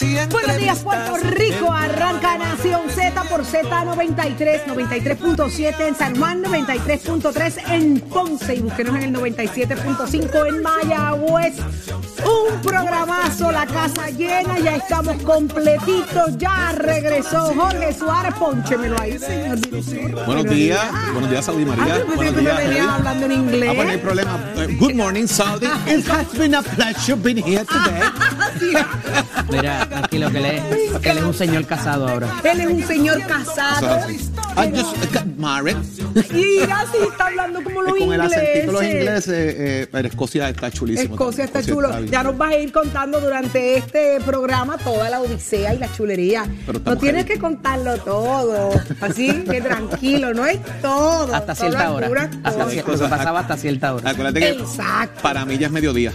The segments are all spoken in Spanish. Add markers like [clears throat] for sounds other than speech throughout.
Buenos días, Puerto Rico. Arranca Nación Z por Z93, 93.7 en San Juan, 93.3 en Ponce y búsquenos en el 97.5 en Mayagüez. Un programazo, la casa llena, ya estamos completitos, ya regresó Jorge Suárez. Pónchemelo ahí, señor. Buenos días, buenos días, Saudi María. Ah, buenos que me días, venía hablando en inglés. Ah, pues no hay problema. Eh, Good morning, Saudi. It has been a pleasure being here today. [laughs] Mira, tranquilo, que él es, él es un señor casado ahora. Él es un señor casado. I just got married. Mira, sí, está hablando como los Con el ingleses. acentito de los ingleses, eh, pero Escocia está chulísimo. Escocia está chulo. Ya nos vas a ir contando durante este programa toda la odisea y la chulería. Pero No tienes que contarlo todo. Así que tranquilo, no es todo. Hasta cierta hora. Hasta cosas. que pasaba hasta cierta hora. Acuérdate que Exacto. para mí ya es mediodía.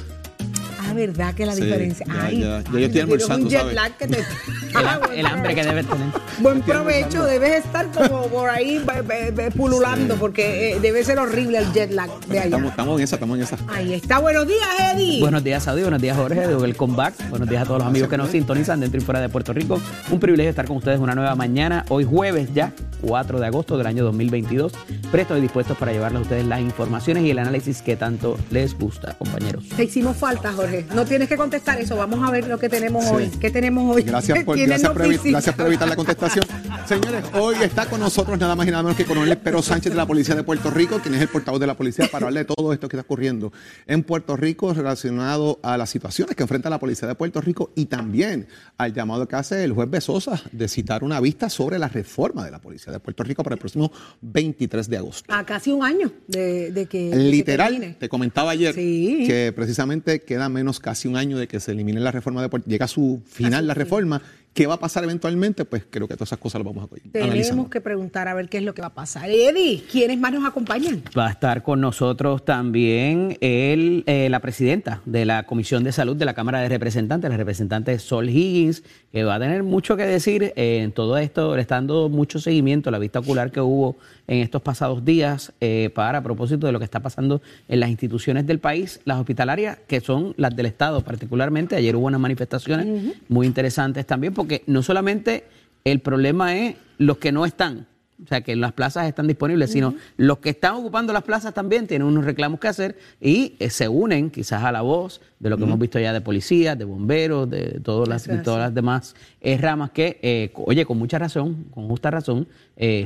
Ah, verdad que la Sí, diferencia. ya, Ay, ya, yo ay, estoy almorzando, un jet ¿sabes? lag que te- El, [laughs] Ah, el hambre que debes tener. [laughs] Buen provecho, debes estar como por ahí be- be- be- pululando porque eh, debe ser horrible el jet lag de allá. Estamos, estamos en esa, estamos en esa. Ahí está. Buenos días, Eddie. Buenos días, Saudi. Buenos días, Jorge. De Welcome Back. Buenos días a todos los amigos que nos sintonizan dentro y fuera de Puerto Rico. Un privilegio estar con ustedes una nueva mañana. Hoy jueves ya, 4 de agosto del año 2022. Prestos y dispuestos para llevarles a ustedes las informaciones y el análisis que tanto les gusta, compañeros. Te hicimos falta, Jorge. No tienes que contestar eso. Vamos a ver lo que tenemos Sí. hoy. ¿Qué tenemos hoy? Gracias [laughs] por, gracias, por gracias por evitar la contestación. [laughs] Señores, hoy está con nosotros nada más y nada menos que Coronel Pedro Sánchez de la Policía de Puerto Rico, quien es el portavoz de la policía para hablar de todo esto que está ocurriendo en Puerto Rico relacionado a las situaciones que enfrenta la Policía de Puerto Rico y también al llamado que hace el juez Besosa de citar una vista sobre la reforma de la Policía de Puerto Rico para el próximo 23 de agosto. A casi un año de, de que. de que Literal, te comentaba ayer Sí. que precisamente queda menos casi un año de que se elimine la reforma de Puerto Llega a su final la reforma. ¿Qué va a pasar eventualmente? Pues creo que todas esas cosas las vamos a Tenemos analizar. que preguntar a ver qué es lo que va a pasar. Eddie, ¿quiénes más nos acompañan? Va a estar con nosotros también el, eh, la presidenta de la Comisión de Salud de la Cámara de Representantes, la representante Sol Higgins, que va a tener mucho que decir eh, en todo esto. Le está dando mucho seguimiento a la vista ocular que hubo en estos pasados días eh, para a propósito de lo que está pasando en las instituciones del país, las hospitalarias, que son las del Estado particularmente. Ayer hubo unas manifestaciones muy interesantes también, porque no solamente el problema es los que no están, o sea, que las plazas están disponibles, sino los que están ocupando las plazas también tienen unos reclamos que hacer y eh, se unen quizás a la voz de lo que hemos visto ya de policías, de bomberos, de todas las, de todas las demás eh, ramas que, eh, oye, con mucha razón, con justa razón,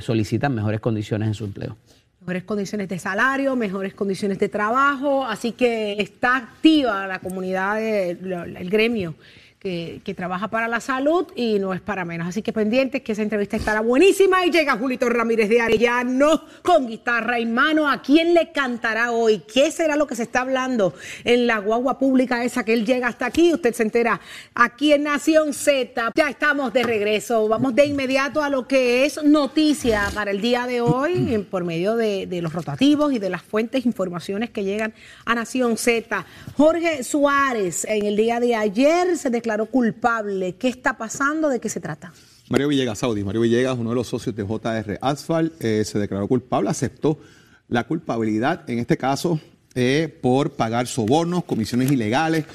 solicitan mejores condiciones en su empleo. Mejores condiciones de salario, mejores condiciones de trabajo, así que está activa la comunidad, de- el gremio que, trabaja para la salud y no es para menos. Así que pendientes que esa entrevista estará buenísima y llega Julito Ramírez de Arellano con guitarra en mano. ¿A quién le cantará hoy? ¿Qué será lo que se está hablando en la guagua pública esa que él llega hasta aquí? Usted se entera aquí en Nación Z. Ya estamos de regreso. Vamos de inmediato a lo que es noticia para el día de hoy por medio de, de los rotativos y de las fuentes, informaciones que llegan a Nación Z. Jorge Suárez en el día de ayer se declaró culpable. ¿Qué está pasando? ¿De qué se trata? Mario Villegas, Saudi. Mario Villegas, uno de los socios de JR Asphalt, eh, se declaró culpable, aceptó la culpabilidad, en este caso, eh, por pagar sobornos, comisiones ilegales,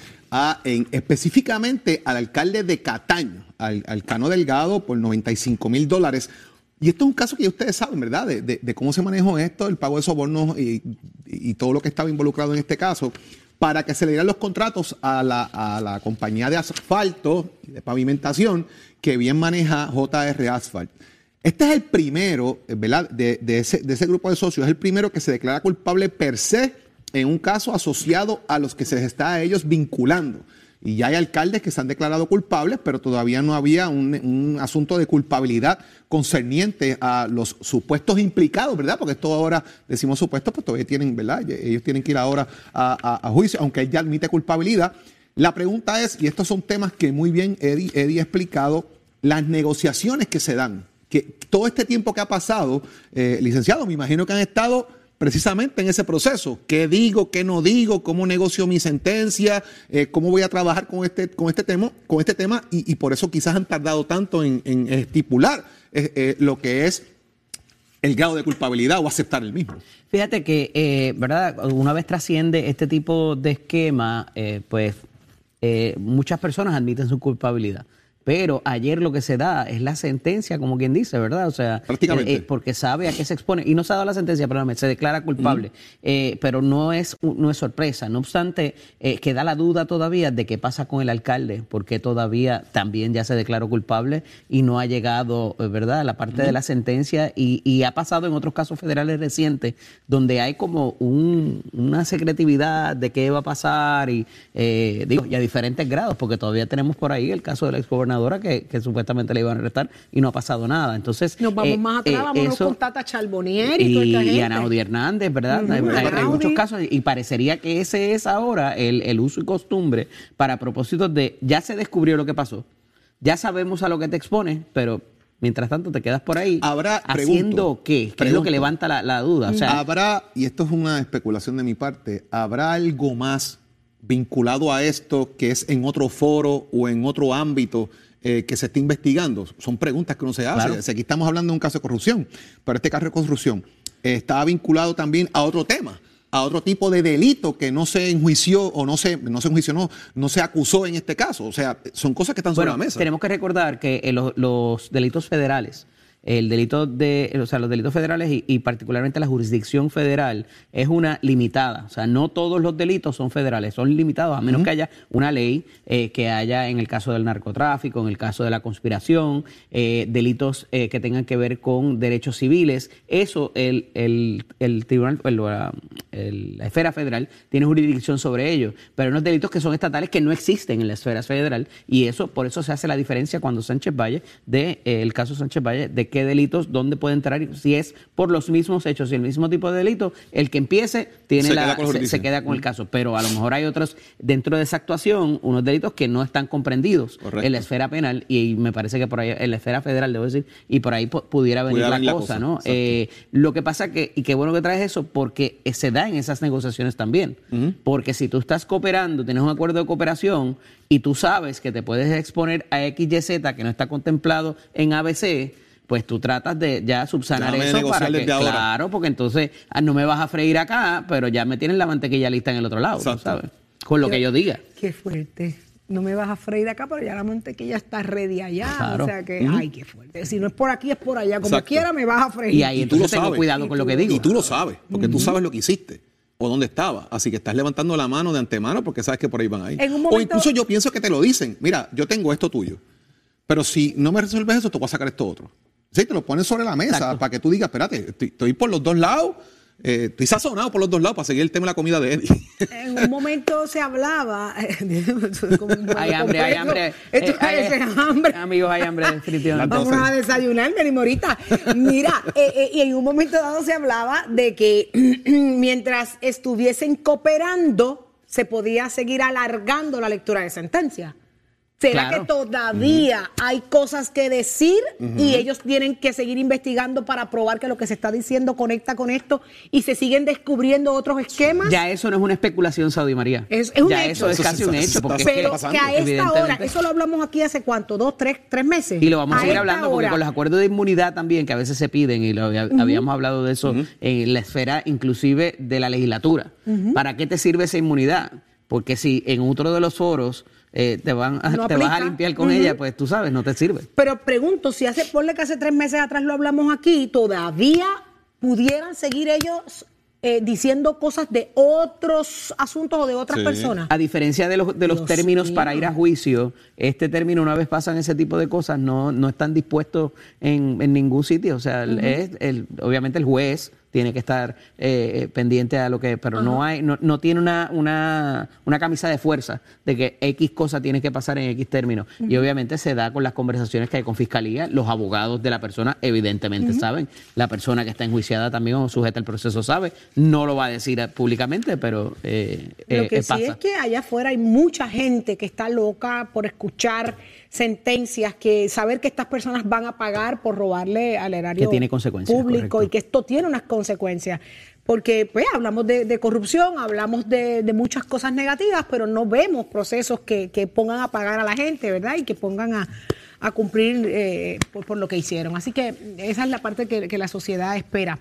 específicamente al alcalde de Cataño, al, al Cano Delgado, por 95 mil dólares. Y esto es un caso que ya ustedes saben, ¿verdad? De, cómo se manejó esto, el pago de sobornos y todo lo que estaba involucrado en este caso, para que se le dieran los contratos a la, a la compañía de asfalto de pavimentación que bien maneja JR Asphalt. Este es el primero, eh, ¿verdad? De, de ese, de ese grupo de socios, es el primero que se declara culpable per se en un caso asociado a los que se les está a ellos vinculando. Y ya hay alcaldes que se han declarado culpables, pero todavía no había un, un asunto de culpabilidad concerniente a los supuestos implicados, ¿verdad? Porque esto ahora, decimos supuestos, pues todavía tienen, ¿verdad? Ellos tienen que ir ahora a, a- juicio, aunque él ya admite culpabilidad. La pregunta es, y estos son temas que muy bien Eddie, Eddie ha explicado, las negociaciones que se dan, que todo este tiempo que ha pasado, eh, licenciado, me imagino que han estado precisamente en ese proceso. ¿Qué digo, qué no digo? ¿Cómo negocio mi sentencia? Eh, ¿Cómo voy a trabajar con este, con este tema? Con este tema y, por eso quizás han tardado tanto en, estipular eh, eh, lo que es el grado de culpabilidad o aceptar el mismo. Fíjate que, ¿verdad? Una vez trasciende este tipo de esquema, pues muchas personas admiten su culpabilidad. Pero ayer lo que se da es la sentencia, como quien dice, ¿verdad? O sea, Prácticamente. eh, eh, porque sabe a qué se expone. Y no se ha dado la sentencia, perdóname, se declara culpable. Eh, pero no es, no es sorpresa. No obstante, eh, queda la duda todavía de qué pasa con el alcalde, porque todavía también ya se declaró culpable y no ha llegado, ¿verdad?, la parte de la sentencia. Y, y ha pasado en otros casos federales recientes, donde hay como un- una secretividad de qué va a pasar y, eh, digo, y a diferentes grados, porque todavía tenemos por ahí el caso de la que, que supuestamente le iban a arrestar y no ha pasado nada. Entonces, Nos vamos eh, más atrás, eh, vámonos eso- con Tata Charbonnier y, toda y, esta y gente. Ana Audi Hernández, ¿verdad? Hay, hay- hay Ana muchos casos y parecería que ese es ahora el, el uso y costumbre para propósitos de ya se descubrió lo que pasó, ya sabemos a lo que te expones, pero mientras tanto te quedas por ahí Habrá- haciendo pregunto, qué, ¿Qué es lo que levanta la, la duda. O sea, ¿Habrá, y esto es una especulación de mi parte, ¿habrá algo más vinculado a esto que es en otro foro o en otro ámbito eh, que se esté investigando? Son preguntas que uno se hace. Claro. Aquí estamos hablando de un caso de corrupción, pero este caso de corrupción eh, está vinculado también a otro tema a otro tipo de delito que no se enjuició o no se, no se enjuició, no, no se acusó en este caso. O sea, son cosas que están sobre la mesa. tenemos que recordar que eh, los, los delitos federales, el delito de, o sea, los delitos federales y, y particularmente la jurisdicción federal es una limitada. O sea, no todos los delitos son federales, son limitados a menos que haya una ley eh, que haya en el caso del narcotráfico, en el caso de la conspiración, eh, delitos eh, que tengan que ver con derechos civiles. Eso el, el, el tribunal, el- la, esfera federal tiene jurisdicción sobre ello, pero unos delitos que son estatales que no existen en la esfera federal y eso por eso se hace la diferencia cuando Sánchez Valle de eh, el caso Sánchez Valle de qué delitos dónde puede entrar si es por los mismos hechos y el mismo tipo de delito el que empiece tiene Se la queda con se, queda con el caso pero a lo mejor hay otros dentro de esa actuación unos delitos que no están comprendidos Correcto. en la esfera penal y, me parece que por ahí en la esfera federal debo decir y por ahí pu- pudiera venir la, cosa, cosa, no. Eh, lo que pasa que, y qué bueno que traes eso, porque se da en esas negociaciones también. Porque si tú estás cooperando, tienes un acuerdo de cooperación y tú sabes que te puedes exponer a XYZ que no está contemplado en ABC, pues tú tratas de ya subsanar Déjame eso para que, desde ahora. claro, porque entonces ah, no me vas a freír acá, pero ya me tienes la mantequilla lista en el otro lado. ¿sabes? Con lo que yo diga. Qué fuerte. No me vas a freír acá, pero ya la mantequilla está ready allá. Claro. O sea que, ay, qué fuerte. Si no es por aquí, es por allá. Como Exacto. quiera, me vas a freír. Y ahí Y tú entonces lo tengo sabes. cuidado con lo que digo. Y tú lo sabes, porque tú sabes lo que hiciste o dónde estaba. Así que estás levantando la mano de antemano porque sabes que por ahí van a ir. En un O momento- incluso yo pienso que te lo dicen. Mira, yo tengo esto tuyo. Pero si no me resuelves eso, te voy a sacar esto otro. Sí, te lo pones sobre la mesa Exacto. para que tú digas, espérate, estoy, estoy por los dos lados. eh, estoy sazonado por los dos lados para seguir el tema de la comida de Eddie. En un momento se hablaba. [laughs] Hay hambre, hay hambre. Esto Eh, hay- es hambre. Amigos, hay hambre, definitivamente. Vamos a desayunar, mi morita. Mira, eh, eh, y en un momento dado se hablaba de que [clears throat] mientras estuviesen cooperando, se podía seguir alargando la lectura de sentencia. ¿Será Claro. que todavía hay cosas que decir y ellos tienen que seguir investigando para probar que lo que se está diciendo conecta con esto y se siguen descubriendo otros esquemas? Ya eso no es una especulación, Saudi María. Es- es un ya hecho. eso es Eso casi un hecho. Porque es está- que- Pero pasando, que a esta hora, eso lo hablamos aquí hace cuánto, dos, tres, tres meses. Y lo vamos a seguir esta hablando porque hora. con los acuerdos de inmunidad también, que a veces se piden, y lo había- habíamos hablado de eso en la esfera inclusive de la legislatura. ¿Para qué te sirve esa inmunidad? Porque si en otro de los foros eh, te, van a, No te vas a limpiar con ella, pues tú sabes, no te sirve. Pero pregunto, si hace, ponle que hace tres meses atrás lo hablamos aquí, ¿todavía pudieran seguir ellos eh, diciendo cosas de otros asuntos o de otras Sí. personas? A diferencia de los, de los Dios términos mío. para ir a juicio, este término, una vez pasan ese tipo de cosas, no, no están dispuestos en, en ningún sitio. O sea, es el, obviamente el juez tiene que estar eh, pendiente a lo que, pero no hay, no, no tiene una, una, una camisa de fuerza de que X cosa tiene que pasar en X término. Y obviamente se da con las conversaciones que hay con fiscalía, los abogados de la persona evidentemente saben, la persona que está enjuiciada también o sujeta al proceso sabe, no lo va a decir eh, públicamente, pero eh, Lo eh, que eh, sí pasa. es que allá afuera hay mucha gente que está loca por escuchar sentencias, que saber que estas personas van a pagar por robarle al erario Que tiene consecuencias, público correcto. y que esto tiene unas consecuencias. Porque pues hablamos de, de corrupción, hablamos de, de muchas cosas negativas, pero no vemos procesos que, que pongan a pagar a la gente, ¿verdad? Y que pongan a, a cumplir eh, por, por lo que hicieron. Así que esa es la parte que, que la sociedad espera.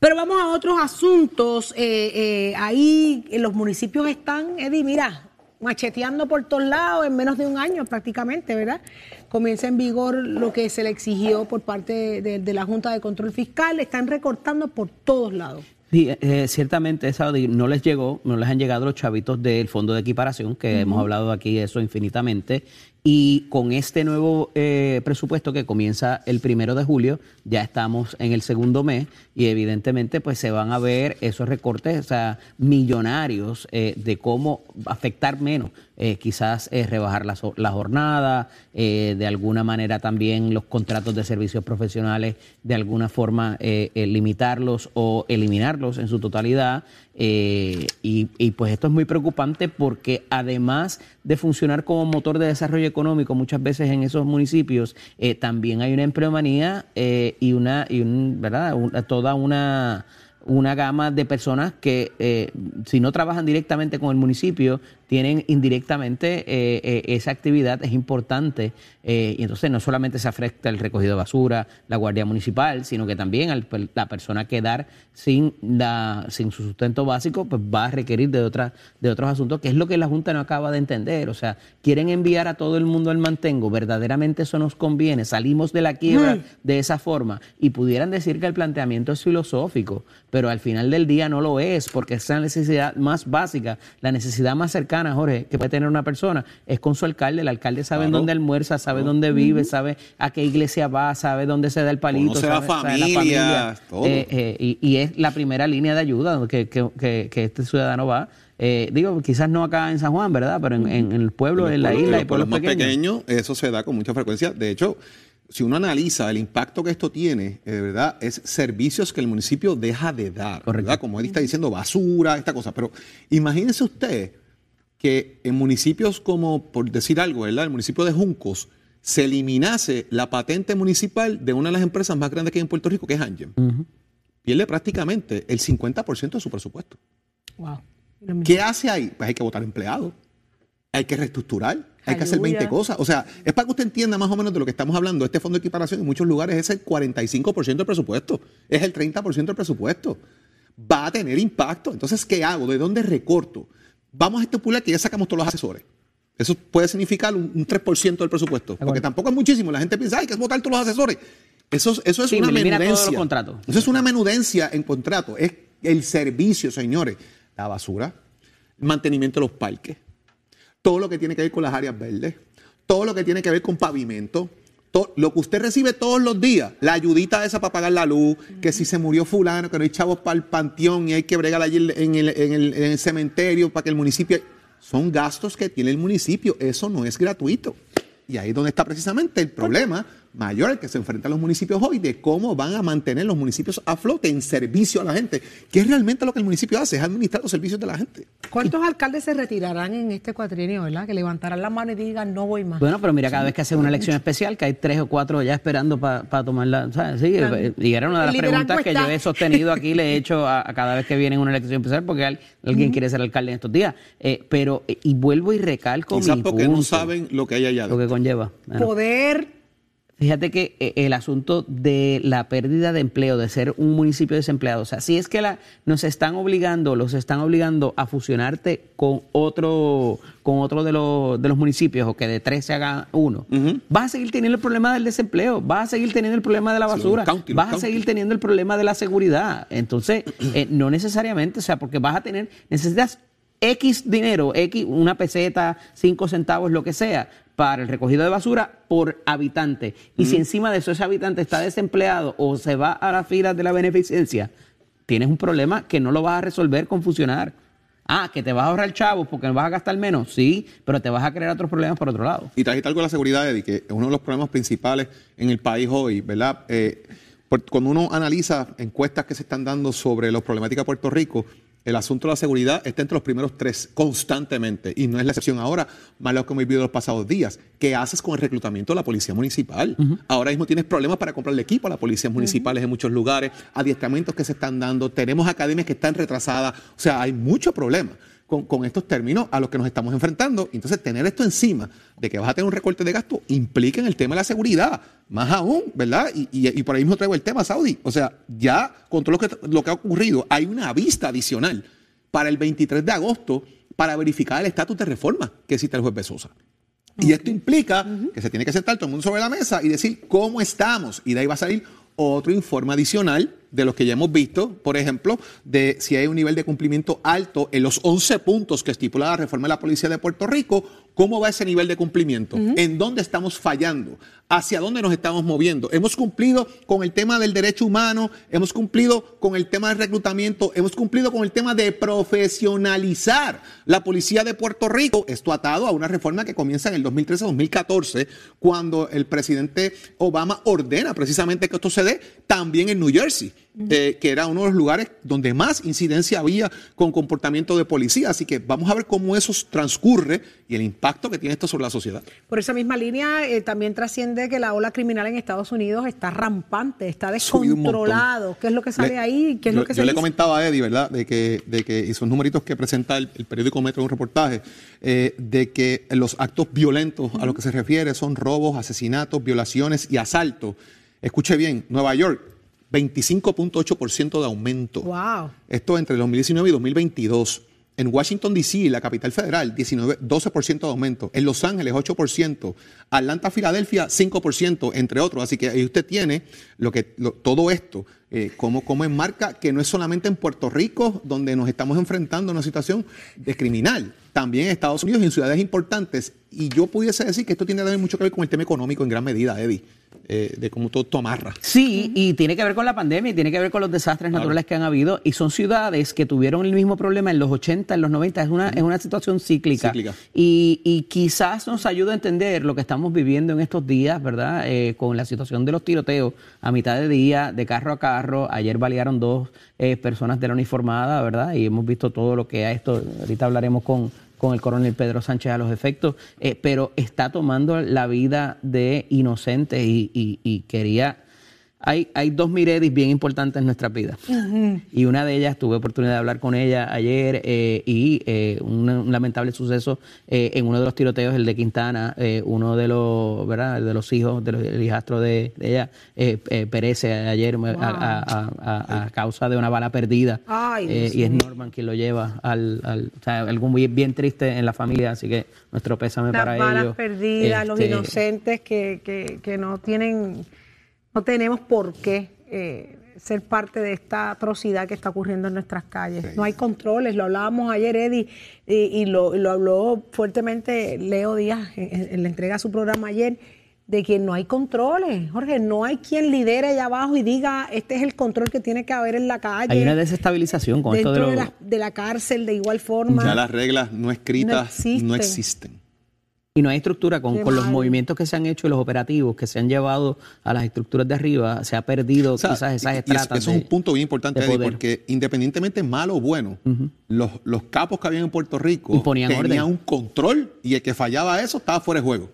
Pero vamos a otros asuntos. Eh, eh, ahí en los municipios están, Eddie, mira, macheteando por todos lados en menos de un año prácticamente, ¿verdad? Comienza en vigor lo que se le exigió por parte de, la Junta de Control Fiscal, están recortando por todos lados. Sí, eh, ciertamente, Saudi, no les llegó, no les han llegado los chavitos del fondo de equiparación, que hemos hablado aquí de eso infinitamente, y con este nuevo eh, presupuesto que comienza el primero de julio, ya estamos en el segundo mes y evidentemente pues se van a ver esos recortes o sea, millonarios eh, de cómo afectar menos, eh, quizás rebajar la, la jornada, de alguna manera también los contratos de servicios profesionales, de alguna forma limitarlos o eliminarlos en su totalidad. Y, y pues esto es muy preocupante porque además de funcionar como motor de desarrollo económico muchas veces en esos municipios, eh, también hay una empleomanía eh, y una, y un, ¿verdad? toda una una gama de personas que eh, si no trabajan directamente con el municipio, tienen indirectamente eh, eh, esa actividad, es importante. y entonces no solamente se afecta el recogido de basura, la guardia municipal, sino que también la persona quedar sin, la, sin su sustento básico, pues va a requerir de, otras de otros asuntos, que es lo que la Junta no acaba de entender. O sea, quieren enviar a todo el mundo al mantengo, verdaderamente eso nos conviene, salimos de la quiebra de esa forma y pudieran decir que el planteamiento es filosófico, pero al final del día no lo es, porque esa necesidad más básica, la necesidad más cercana, Jorge, que puede tener una persona, es con su alcalde. El alcalde sabe dónde almuerza, sabe dónde vive, sabe a qué iglesia va, sabe dónde se da el palito, sabe, la familia, eh, eh, y, es la primera línea de ayuda que, que, que, este ciudadano va. Eh, digo, quizás no acá en San Juan, ¿verdad? Pero en, el pueblo, en, la isla y pueblos más pequeños. Eso se da con mucha frecuencia. De hecho, si uno analiza el impacto que esto tiene, de verdad, es servicios que el municipio deja de dar, ¿verdad? Como él está diciendo, basura, esta cosa. Pero imagínese usted que en municipios como, por decir algo, ¿verdad? El municipio de Juncos se eliminase la patente municipal de una de las empresas más grandes que hay en Puerto Rico, que es Angem. Pierde prácticamente el 50% de su presupuesto. Wow. ¿Qué hace ahí? Pues hay que votar empleados, hay que reestructurar hay que hacer 20 cosas. O sea, es para que usted entienda más o menos de lo que estamos hablando. Este fondo de equiparación en muchos lugares es el 45% del presupuesto, es el 30% del presupuesto. Va a tener impacto. Entonces, ¿qué hago? ¿De dónde recorto? Vamos a estipular que ya sacamos todos los asesores. Eso puede significar un, 3% del presupuesto, porque tampoco es muchísimo. La gente piensa, hay que votar todos los asesores. Eso, eso es una menudencia. Eso es una menudencia en contrato. Es el servicio, señores. La basura, el mantenimiento de los parques, todo lo que tiene que ver con las áreas verdes, todo lo que tiene que ver con pavimento, lo que usted recibe todos los días, la ayudita esa para pagar la luz, que si se murió fulano, que no hay chavos para el panteón y hay que bregar allí en el, en el cementerio para que el municipio... Son gastos que tiene el municipio, eso no es gratuito. Y ahí es donde está precisamente el problema mayor al que se enfrentan los municipios hoy de cómo van a mantener los municipios a flote en servicio a la gente, que es realmente lo que el municipio hace, es administrar los servicios de la gente. ¿Cuántos alcaldes se retirarán en este cuatrienio, verdad? Que levantarán la mano y digan no voy más. Bueno, pero mira, cada vez que hacen una elección especial, que hay tres o cuatro ya esperando para tomarla, Sí, y era una de las preguntas que yo he sostenido aquí, le he [laughs] hecho a, cada vez que viene una elección especial, porque alguien quiere ser alcalde en estos días. Eh, pero, y vuelvo y recalco Quizás porque no saben lo que hay allá. Lo que conlleva. Poder Fíjate que eh, el asunto de la pérdida de empleo, de ser un municipio desempleado, o sea, si es que la, nos están obligando, los están obligando a fusionarte con otro, con otro de los, de los municipios o que de tres se haga uno, vas a seguir teniendo el problema del desempleo, vas a seguir teniendo el problema de la basura, vas a seguir teniendo el problema de la seguridad. Entonces, eh, no necesariamente, o sea, porque vas a tener, necesitas X dinero, X, una peseta, cinco centavos, lo que sea, para el recogido de basura por habitante. Y si encima de eso ese habitante está desempleado o se va a las filas de la beneficencia, tienes un problema que no lo vas a resolver con funcionar. Ah, que te vas a ahorrar chavos porque vas a gastar menos, sí, pero te vas a crear otros problemas por otro lado. Y trajiste algo de la seguridad, Eddie, que es uno de los problemas principales en el país hoy, ¿verdad? Eh, cuando uno analiza encuestas que se están dando sobre las problemáticas de Puerto Rico, el asunto de la seguridad está entre los primeros tres constantemente y no es la excepción ahora, más lo que hemos vivido los pasados días. ¿Qué haces con el reclutamiento de la policía municipal? Ahora mismo tienes problemas para comprarle equipo a las policías municipales en muchos lugares, adiestramientos que se están dando, tenemos academias que están retrasadas, o sea, hay mucho problema con, estos términos a los que nos estamos enfrentando. Entonces, tener esto encima de que vas a tener un recorte de gasto implica en el tema de la seguridad, más aún, ¿verdad? Y, por ahí mismo traigo el tema Saudi. O sea, ya con todo lo que, lo que ha ocurrido, hay una vista adicional para el 23 de agosto para verificar el estatus de reforma que existe el juez Besosa. Y esto implica que se tiene que sentar todo el mundo sobre la mesa y decir cómo estamos. Y de ahí va a salir otro informe adicional de los que ya hemos visto, por ejemplo, de si hay un nivel de cumplimiento alto en los 11 puntos que estipula la reforma de la Policía de Puerto Rico, ¿cómo va ese nivel de cumplimiento? ¿En dónde estamos fallando? ¿Hacia dónde nos estamos moviendo? ¿Hemos cumplido con el tema del derecho humano? ¿Hemos cumplido con el tema del reclutamiento? ¿Hemos cumplido con el tema de profesionalizar la Policía de Puerto Rico? Esto atado a una reforma que comienza en el 2013-2014, cuando el presidente Obama ordena precisamente que esto se dé también en New Jersey. Eh, que era uno de los lugares donde más incidencia había con comportamiento de policía. Así que vamos a ver cómo eso transcurre y el impacto que tiene esto sobre la sociedad. Por esa misma línea, eh, también trasciende que la ola criminal en Estados Unidos está rampante, está descontrolado. ¿Qué es lo que sale ahí? ¿Qué es yo, lo que yo le comentaba a Eddie, ¿verdad? De que, de que esos numeritos que presenta el, periódico Metro en un reportaje, eh, de que los actos violentos a los que se refiere son robos, asesinatos, violaciones y asaltos. Escuche bien, Nueva York, 25.8% de aumento. Wow. Esto entre 2019 y 2022. En Washington, D.C., la capital federal, 19, 12% de aumento. En Los Ángeles, 8%. Atlanta, Filadelfia, 5%, entre otros. Así que ahí usted tiene lo que, todo esto, eh, como, como enmarca que no es solamente en Puerto Rico donde nos estamos enfrentando a una situación de criminal, también en Estados Unidos y en ciudades importantes. Y yo pudiese decir que esto tiene también mucho que ver con el tema económico en gran medida, Eddie. Eh, de cómo todo, amarra. Sí, y tiene que ver con la pandemia, y tiene que ver con los desastres naturales que han habido, y son ciudades que tuvieron el mismo problema en los 80, en los 90, es una, es una situación cíclica. Y, y, quizás nos ayuda a entender lo que estamos viviendo en estos días, ¿verdad? Eh, con la situación de los tiroteos a mitad de día, de carro a carro. Ayer balearon dos eh, personas de la uniformada, ¿verdad? Y hemos visto todo lo que ha esto. Ahorita hablaremos con con el coronel Pedro Sánchez a los efectos, eh, pero está tomando la vida de inocentes y quería hay, hay dos Miredis bien importantes en nuestra vida. Y una de ellas, tuve oportunidad de hablar con ella ayer eh, y eh, un, lamentable suceso eh, en uno de los tiroteos, el de Quintana, uno de los, ¿verdad? de los hijos, de los, hijastros de, ella, perece ayer a, causa de una bala perdida. y es Norman quien lo lleva al, al o sea, algo muy bien triste en la familia, así que nuestro pésame para ellos. Las balas perdidas, los este, inocentes que, que, que no tienen no tenemos por qué eh, ser parte de esta atrocidad que está ocurriendo en nuestras calles. No hay controles, lo hablábamos ayer, Eddie, y, lo, habló fuertemente Leo Díaz en, la entrega a su programa ayer, de que no hay controles. Jorge, no hay quien lidere allá abajo y diga, este es el control que tiene que haber en la calle. Hay una desestabilización con esto de, de, la, de, la, cárcel de igual forma. Ya las reglas no escritas No existen. Y no hay estructura con, los movimientos que se han hecho y los operativos que se han llevado a las estructuras de arriba, se ha perdido quizás esas estratas. Eso es un punto bien importante, Eddie, porque independientemente malo o bueno, los, los capos que habían en Puerto Rico tenían un control y el que fallaba eso estaba fuera de juego.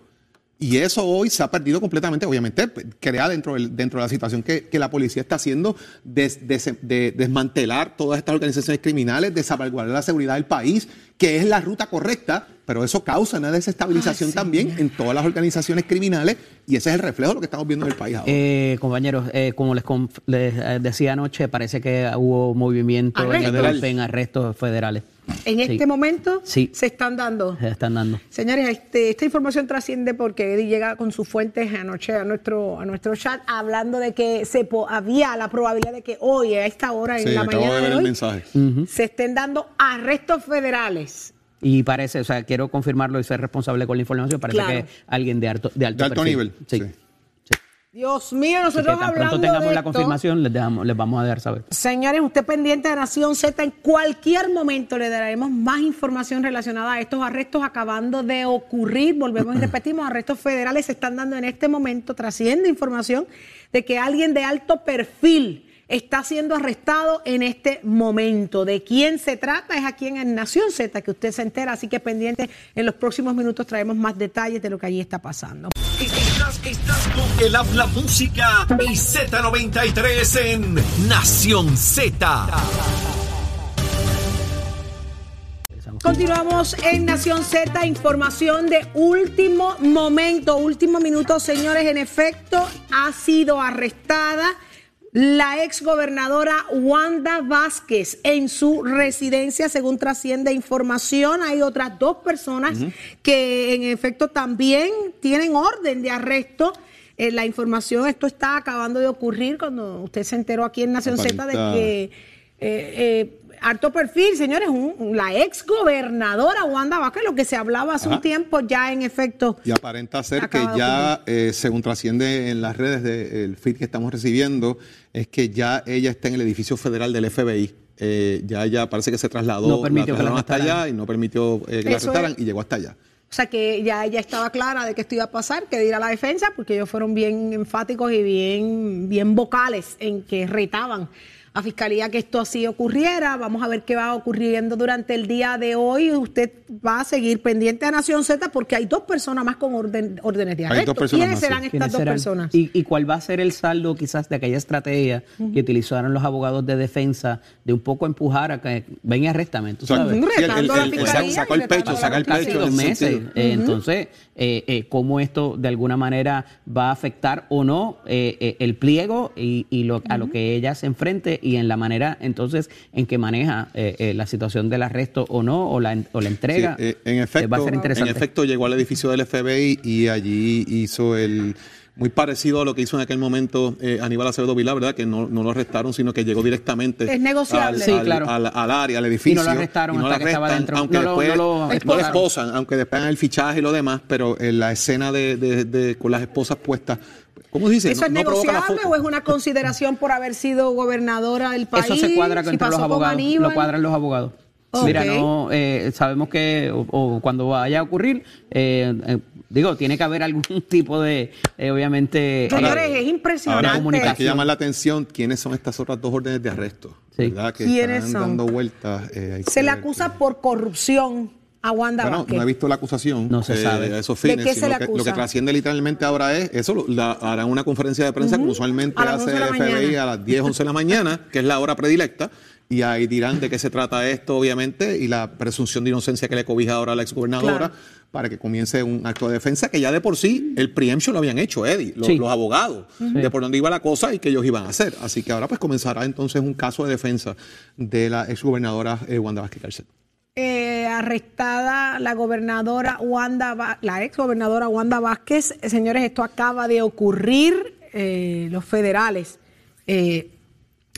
Y eso hoy se ha perdido completamente, obviamente, crea dentro, dentro de la situación que, la policía está haciendo de, desmantelar todas estas organizaciones criminales, de salvaguardar la seguridad del país, que es la ruta correcta, pero eso causa una desestabilización también en todas las organizaciones criminales y ese es el reflejo de lo que estamos viendo en el país ahora. Eh, compañeros, eh, como les, eh, decía anoche, parece que hubo movimiento en, en arrestos federales. En este momento se están dando. Se están dando. Señores, este, esta información trasciende porque Eddie llega con sus fuentes anoche a nuestro, a nuestro chat hablando de que se había la probabilidad de que hoy, a esta hora, en la mañana de, hoy, se estén dando arrestos federales. Y parece, o sea, quiero confirmarlo y ser responsable con la información, parece que alguien de alto, de alto, nivel. sí. Dios mío, nosotros tan pronto tengamos la confirmación, les, dejamos, les vamos a dejar saber. Señores, usted pendiente de Nación Z, en cualquier momento le daremos más información relacionada a estos arrestos acabando de ocurrir. Volvemos y [clears throat] repetimos, arrestos federales se están dando en este momento, trasciende información de que alguien de alto perfil está siendo arrestado en este momento. ¿De quién se trata? Es aquí en Nación Z que usted se entera, así que pendiente, en los próximos minutos traemos más detalles de lo que allí está pasando. Estás, con el habla música y Z93 en Nación Z. Continuamos en Nación Z, información de último momento, último minuto, señores. En efecto, ha sido arrestada la ex gobernadora Wanda Vázquez en su residencia, según trasciende información. Hay otras dos personas que en efecto también tienen orden de arresto. Eh, la información, esto está acabando de ocurrir cuando usted se enteró aquí en Nación Z de que eh, eh, harto perfil, señores, un- la ex gobernadora Wanda Vázquez, lo que se hablaba hace un tiempo ya en efecto. Y aparenta ser que ya, eh, según trasciende en las redes del feed que estamos recibiendo, es que ya ella está en el edificio federal del FBI. Eh, ya ella parece que se trasladó, No permitió la que la trasladaron hasta arrestaran. allá y no permitió eh, que la arrestaran es- y llegó hasta allá. O sea que ya ella estaba clara de que esto iba a pasar, que de ir a la defensa, porque ellos fueron bien enfáticos y bien, bien vocales en que retaban a Fiscalía que esto así ocurriera. Vamos a ver qué va ocurriendo durante el día de hoy. Usted va a seguir pendiente a Nación Z porque hay dos personas más con orden- órdenes de arresto. ¿Quiénes más, sí. serán estas ¿Quiénes dos serán? personas? ¿Y, y cuál va a ser el saldo quizás de aquella estrategia que utilizaron los abogados de defensa de un poco empujar a que ven y arréstame, tú sabes? El- el- el- sacó el pecho, saca el pecho. dos. Eh, Entonces, eh, eh, cómo esto de alguna manera va a afectar o no eh, eh, el pliego y, y lo, a lo que ella se enfrente y en la manera entonces en que maneja eh, eh, la situación del arresto o no, o la, en- o la entrega. Sí, eh, en, efecto, va a ser en interesante. efecto, llegó al edificio del FBI y allí hizo el muy parecido a lo que hizo en aquel momento eh, Aníbal Acevedo Vilá, ¿verdad? Que no, no lo arrestaron, sino que llegó directamente Es negociable. al, Sí, al- claro. al- al área, al edificio. Y no lo arrestaron y no hasta lo que estaba arrestan, dentro. Aunque No después no lo no lo esposan. aunque después el fichaje y lo demás, pero en la escena de, de- de- con las esposas puestas, ¿cómo se dice? ¿Eso es negociable foto. o es una consideración por haber sido gobernadora del país? Eso se cuadra Si entre los con abogados. Aníbal. Lo cuadran los abogados. Ok. Mira, no eh, sabemos que o, o cuando vaya a ocurrir, eh, eh, digo, tiene que haber algún [laughs] tipo de, eh, obviamente, Señores, eh, es impresionante. Ahora hay que llamar la atención quiénes son estas otras dos órdenes de arresto, Sí. ¿verdad? Que ¿Quiénes están son? dando vueltas. eh, Se que le acusa que- por corrupción a Wanda Bueno, Vázquez. no he visto la acusación. No se eh, sabe. esos ¿De fines. qué se sino le que- lo que trasciende literalmente ahora es, eso la- harán una conferencia de prensa como usualmente hace 11 de el FBI mañana. a las 10, 11 de la mañana, que es la hora predilecta, y ahí dirán de qué se trata esto, obviamente, y la presunción de inocencia que le cobija ahora a la exgobernadora. Claro. para que comience un acto de defensa que ya de por sí el preemption lo habían hecho, Eddie, los, Sí. los abogados, de por dónde iba la cosa y qué ellos iban a hacer. Así que ahora pues comenzará entonces un caso de defensa de la exgobernadora eh, Wanda Vázquez Garcet. Eh, arrestada la gobernadora Wanda, la ex gobernadora Wanda Vázquez. Eh, Señores, esto acaba de ocurrir. eh, los federales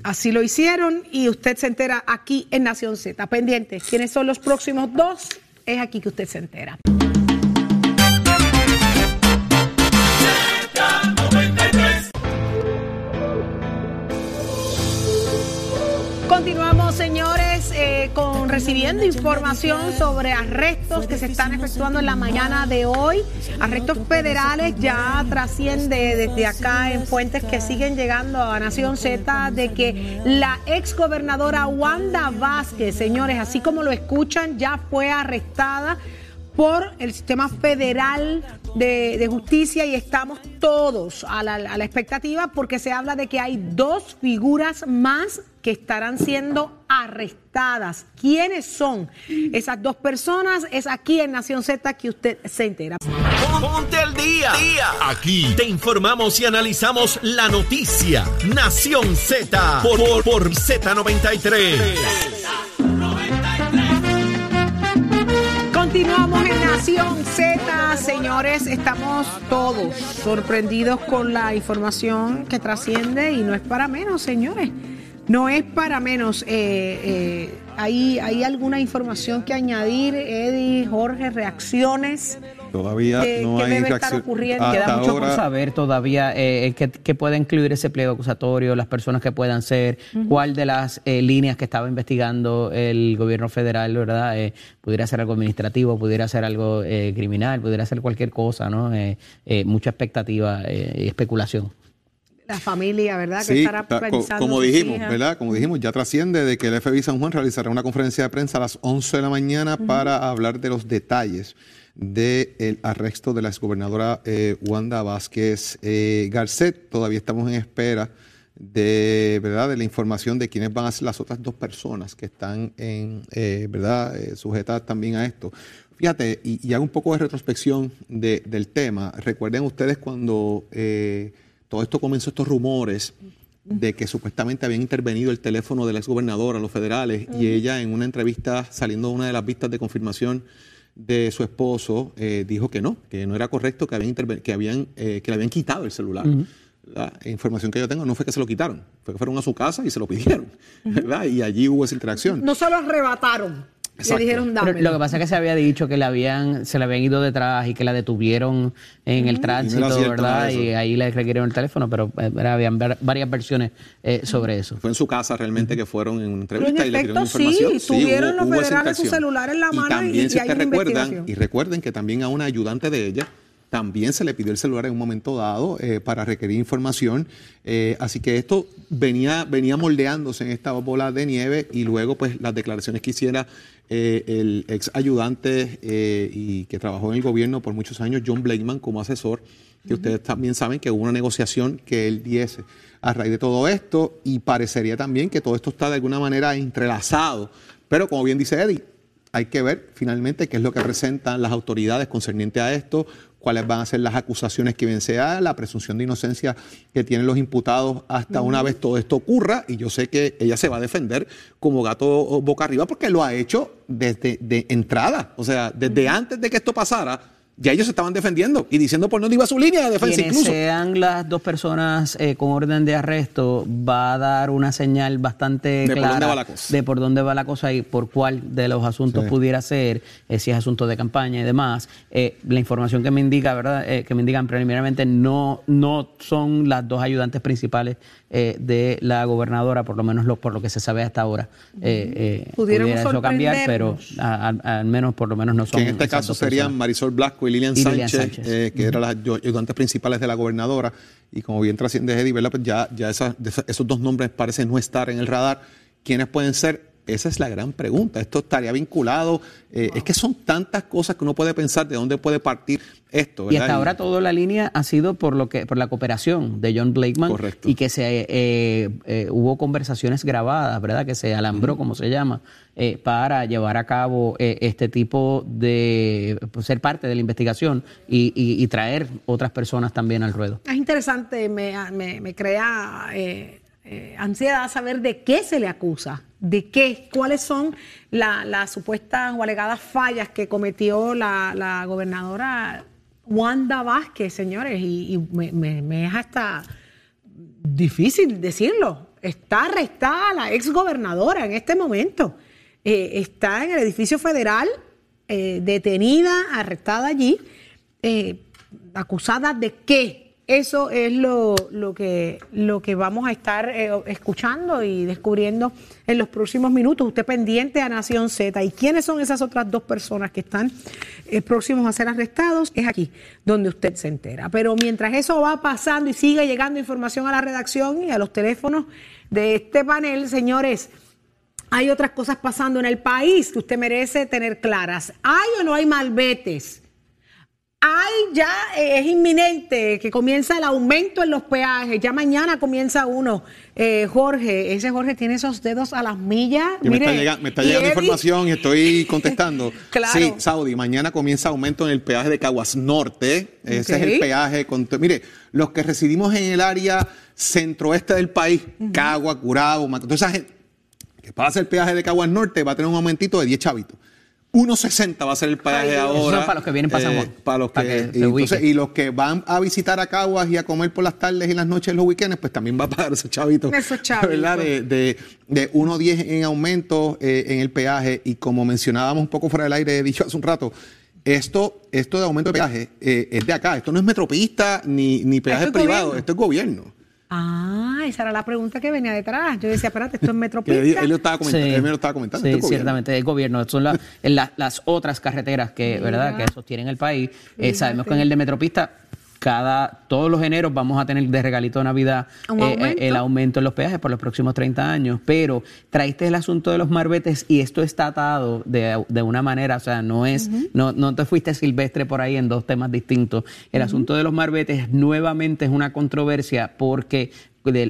así lo hicieron y usted se entera aquí en Nación Z. Pendientes, ¿quiénes son los próximos dos? Es aquí que usted se entera. Continuamos, señores, con recibiendo información sobre arrestos que se están efectuando en la mañana de hoy. Arrestos federales ya trasciende desde acá en fuentes que siguen llegando a Nación Z de que la ex gobernadora Wanda Vázquez, señores, así como lo escuchan, ya fue arrestada por el sistema federal de, justicia y estamos todos a la expectativa porque se habla de que hay dos figuras más que estarán siendo arrestadas. ¿Quiénes son esas dos personas? Es aquí en Nación Z que usted se entera. Ponte al día. Aquí te informamos y analizamos la noticia. Nación Z por, por, por Z93. Continuamos en Nación Z, señores. Estamos todos sorprendidos con la información que trasciende y no es para menos, señores. No es para menos. Eh, eh, ¿hay, ¿Hay alguna información que añadir, Eddie, Jorge? ¿Reacciones? Todavía ¿Qué- no qué hay debe estar ocurriendo? Hasta Queda mucho por saber todavía eh, eh, qué, qué puede incluir ese pliego acusatorio, las personas que puedan ser, cuál de las eh, líneas que estaba investigando el gobierno federal, ¿verdad? Eh, pudiera ser algo administrativo, pudiera ser algo eh, criminal, pudiera ser cualquier cosa, ¿no? Eh, eh, mucha expectativa eh, y especulación. La familia, ¿verdad? que estará ta- co- como dijimos. ¿verdad? Como dijimos, ya trasciende de que el FBI San Juan realizará una conferencia de prensa a las 11 de la mañana para hablar de los detalles del arresto de la exgobernadora eh, Wanda Vázquez eh, Garcet. Todavía estamos en espera de, ¿verdad? de la información de quiénes van a ser las otras dos personas que están en, eh, ¿verdad? Eh, sujetas también a esto. Fíjate, y, y hago un poco de retrospección de- del tema. Recuerden ustedes cuando eh, todo esto comenzó, estos rumores, de que supuestamente habían intervenido el teléfono del exgobernador a los federales y ella en una entrevista saliendo de una de las vistas de confirmación de su esposo eh, dijo que no, que no era correcto, que habían, que, habían eh, que le habían quitado el celular. La información que yo tengo no fue que se lo quitaron, fue que fueron a su casa y se lo pidieron, ¿verdad? Y allí hubo esa interacción. No solo arrebataron, le dijeron Pero lo que pasa es que se había dicho que le habían, se le habían ido detrás y que la detuvieron en el tránsito, ¿verdad? Y ahí le requirieron el teléfono, pero eh, habían varias versiones eh, sobre eso. Fue en su casa realmente que fueron en una entrevista y le dieron información. Sí, tuvieron los federales su celular en la mano y también y, recuerdan, y recuerden que también a una ayudante de ella también se le pidió el celular en un momento dado eh, para requerir información. Eh, así que esto venía, venía moldeándose en esta bola de nieve y luego pues las declaraciones que hiciera eh, el ex ayudante y que trabajó en el gobierno por muchos años, John Blakeman, como asesor, que ustedes también saben que hubo una negociación que él diese a raíz de todo esto y parecería también que todo esto está de alguna manera entrelazado. Pero como bien dice Eddie, hay que ver finalmente qué es lo que presentan las autoridades concerniente a esto, cuáles van a ser las acusaciones que sea, la presunción de inocencia que tienen los imputados hasta una vez todo esto ocurra. Y yo sé que ella se va a defender como gato boca arriba porque lo ha hecho desde de entrada. O sea, desde antes de que esto pasara, ya ellos se estaban defendiendo y diciendo por dónde iba su línea de defensa Quienes incluso. sean las dos personas eh, con orden de arresto, va a dar una señal bastante clara de por dónde va la cosa y por cuál de los asuntos pudiera ser, eh, si es asunto de campaña y demás. Eh, la información que me indica, ¿verdad? que me indican preliminarmente no, no son las dos ayudantes principales de la gobernadora, por lo menos lo, por lo que se sabe hasta ahora. pudiera eso cambiar, pero al menos por lo menos no son. Que en este caso serían Marisol Blasco y Lilian, Sánchez, eh, que eran las ayudantes principales de la gobernadora. Y como bien trasciende Eddie, ¿verdad? Pues ya, ya esos dos nombres parecen no estar en el radar. ¿Quiénes pueden ser? Esa es la gran pregunta. Esto estaría vinculado. Eh, es que son tantas cosas que uno puede pensar de dónde puede partir esto. Y hasta ahora toda la línea ha sido por lo que por la cooperación de John Blakeman Correcto. y que se eh, eh, hubo conversaciones grabadas, ¿verdad? Que se alambró, como se llama, para llevar a cabo este tipo de pues, ser parte de la investigación y, traer otras personas también al ruedo. Es interesante, me, me, me crea eh, ansiedad saber de qué se le acusa, de qué, cuáles son las supuestas o alegadas fallas que cometió la, gobernadora Wanda Vázquez, señores, y, me, es hasta difícil decirlo. Está arrestada la ex gobernadora en este momento. Eh, está en el edificio federal, eh, detenida, arrestada allí, acusada de qué? Eso es lo, que, lo que vamos a estar eh, escuchando y descubriendo en los próximos minutos. Usted pendiente a Nación Z. ¿Y quiénes son esas otras dos personas que están eh, próximos a ser arrestados? Es aquí donde usted se entera. Pero mientras eso va pasando y sigue llegando información a la redacción y a los teléfonos de este panel, señores, hay otras cosas pasando en el país que usted merece tener claras. ¿Hay o no hay malbetes? Hay ya, eh, es inminente que comienza el aumento en los peajes. Ya mañana comienza uno. Eh, Jorge, ese Jorge tiene esos dedos a las millas. me, está llegando, información y estoy [laughs] contestando. claro. Sí, Saudi, mañana comienza aumento en el peaje de Caguas Norte. Ese es el peaje. Con, mire, los que residimos en el área centroeste del país, Cagua, Curabo, toda esa gente que pasa el peaje de Caguas Norte va a tener un aumentito de 10 chavitos. 1.60 va a ser el peaje ahora. Eso para los que vienen pasando. Eh, para los que, y, los que van a visitar a Caguas y a comer por las tardes y las noches los weekends, pues también va a pagar ese chavito. Esos chavitos. [laughs] ¿Verdad? De, de, de 1.10 en aumento eh, en el peaje. Y como mencionábamos un poco fuera del aire, he dicho hace un rato, esto, esto de aumento de peaje eh, es de acá. Esto no es metropista ni, ni peaje privado, esto es gobierno. Ah, esa era la pregunta que venía detrás. Yo decía, espérate, esto es [laughs] Metropista. él, lo estaba comentando, él me lo estaba comentando. Sí, ciertamente, el gobierno. Son las otras carreteras que, ¿verdad? que sostienen el país. Eh, sabemos que en el de Metropista cada todos los eneros vamos a tener de regalito de Navidad eh, eh, el aumento en los peajes por los próximos 30 años, pero traiste el asunto de los marbetes y esto está atado de, de una manera, o sea, no es, no, no te fuiste silvestre por ahí en dos temas distintos. El asunto de los marbetes nuevamente es una controversia porque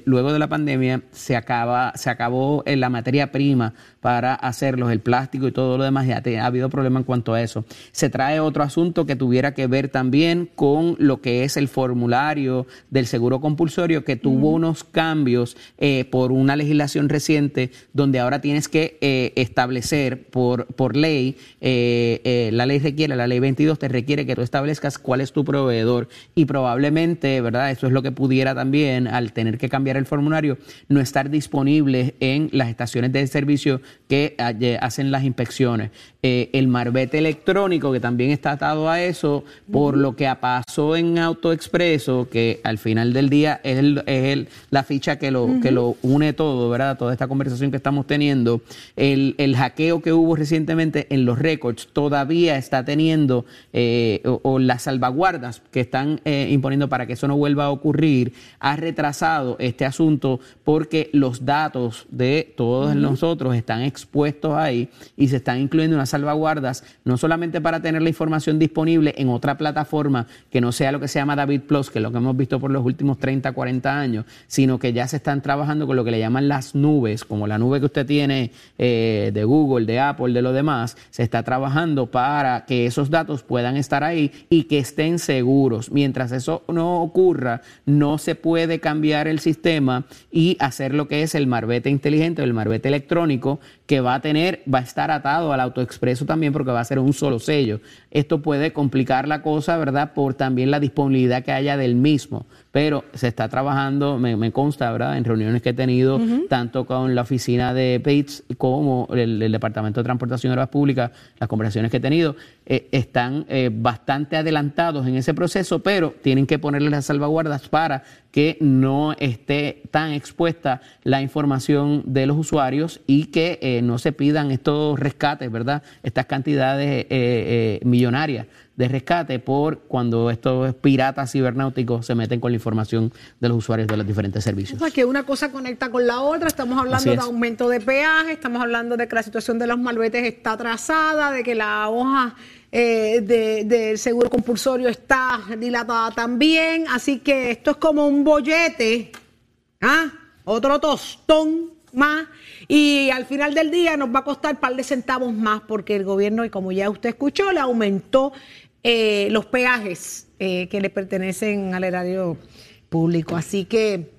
luego de la pandemia se acaba se acabó la materia prima para hacerlos, el plástico y todo lo demás, ya ha habido problema en cuanto a eso. Se trae otro asunto que tuviera que ver también con lo que es el formulario del seguro compulsorio, que tuvo unos cambios eh, por una legislación reciente, donde ahora tienes que eh, establecer por, por ley, eh, la ley requiere, la ley 22 te requiere que tú establezcas cuál es tu proveedor y probablemente, ¿verdad? Eso es lo que pudiera también, al tener que cambiar el formulario, no estar disponible en las estaciones de servicio que hacen las inspecciones. Eh, el marbete electrónico, que también está atado a eso, por lo que pasó en AutoExpreso, que al final del día es, el, la ficha que lo, que lo une todo, ¿verdad? Toda esta conversación que estamos teniendo. El, hackeo que hubo recientemente en los récords todavía está teniendo, eh, o, las salvaguardas que están eh, imponiendo para que eso no vuelva a ocurrir, ha retrasado este asunto porque los datos de todos nosotros están expuestos ahí y se están incluyendo unas salvaguardas, no solamente para tener la información disponible en otra plataforma que no sea lo que se llama David Plus, que es lo que hemos visto por los últimos 30, 40 años, sino que ya se están trabajando con lo que le llaman las nubes, como la nube que usted tiene eh, de Google, de Apple, de lo demás, se está trabajando para que esos datos puedan estar ahí y que estén seguros. Mientras eso no ocurra, no se puede cambiar el sistema y hacer lo que es el marbete inteligente, el marbete electrónico, que va a tener, va a estar atado al autoexpreso también porque va a ser un solo sello. Esto puede complicar la cosa, ¿verdad? Por también la disponibilidad que haya del mismo. Pero se está trabajando, me, consta, ¿verdad? En reuniones que he tenido, tanto con la oficina de Bates como el, Departamento de Transportación y Obras Públicas, las conversaciones que he tenido, eh, están eh, bastante adelantados en ese proceso, pero tienen que ponerle las salvaguardas para que no esté tan expuesta la información de los usuarios y que eh, no se pidan estos rescates, ¿verdad? Estas cantidades eh, eh, millonarias de rescate por cuando estos piratas cibernáuticos se meten con la información de los usuarios de los diferentes servicios. O sea, que una cosa conecta con la otra, estamos hablando de aumento de peaje, estamos hablando de que la situación de los malbetes está atrasada, de que la hoja eh, del seguro compulsorio está dilatada también. Así que esto es como un bollete, ¿ah? otro tostón más. Y al final del día nos va a costar un par de centavos más porque el gobierno, y como ya usted escuchó, le aumentó eh, los peajes eh, que le pertenecen al erario público. Así que...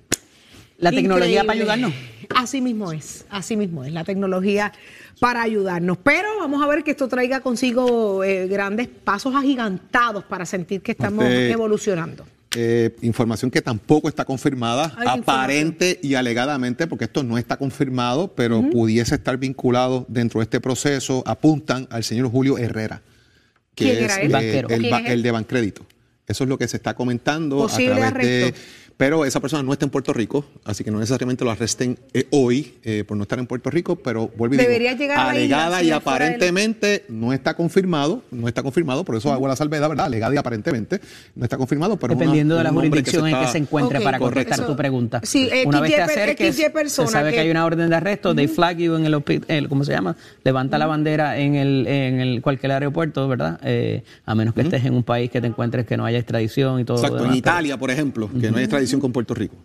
La tecnología para ayudarnos. Así mismo es, así mismo es. La tecnología para ayudarnos. Pero vamos a ver que esto traiga consigo eh, grandes pasos agigantados para sentir que estamos evolucionando. Eh, información que tampoco está confirmada, aparente y alegadamente, porque esto no está confirmado, pero pudiese estar vinculado dentro de este proceso, apuntan al señor Julio Herrera, que es, eh, el, de Bancrédito. Eso es lo que se está comentando a través de pero esa persona no está en Puerto Rico, así que no necesariamente lo arresten eh, hoy eh, por no estar en Puerto Rico, pero vuelve Debería llegar alegada y aparentemente no está confirmado, no está confirmado, por eso hago la salvedad, ¿verdad? Alegada y aparentemente no está confirmado, pero dependiendo de la jurisdicción en que se encuentre para contestar tu pregunta. Sí, una vez te acerques, se sabe que, hay una orden de arresto, de flag you en el, ¿cómo se llama? Levanta la bandera en el en el cualquier aeropuerto, ¿verdad? Eh, a menos que estés en un país que te encuentres que no haya extradición y todo. Exacto, en Italia, por ejemplo, que no hay extradición con Puerto Rico.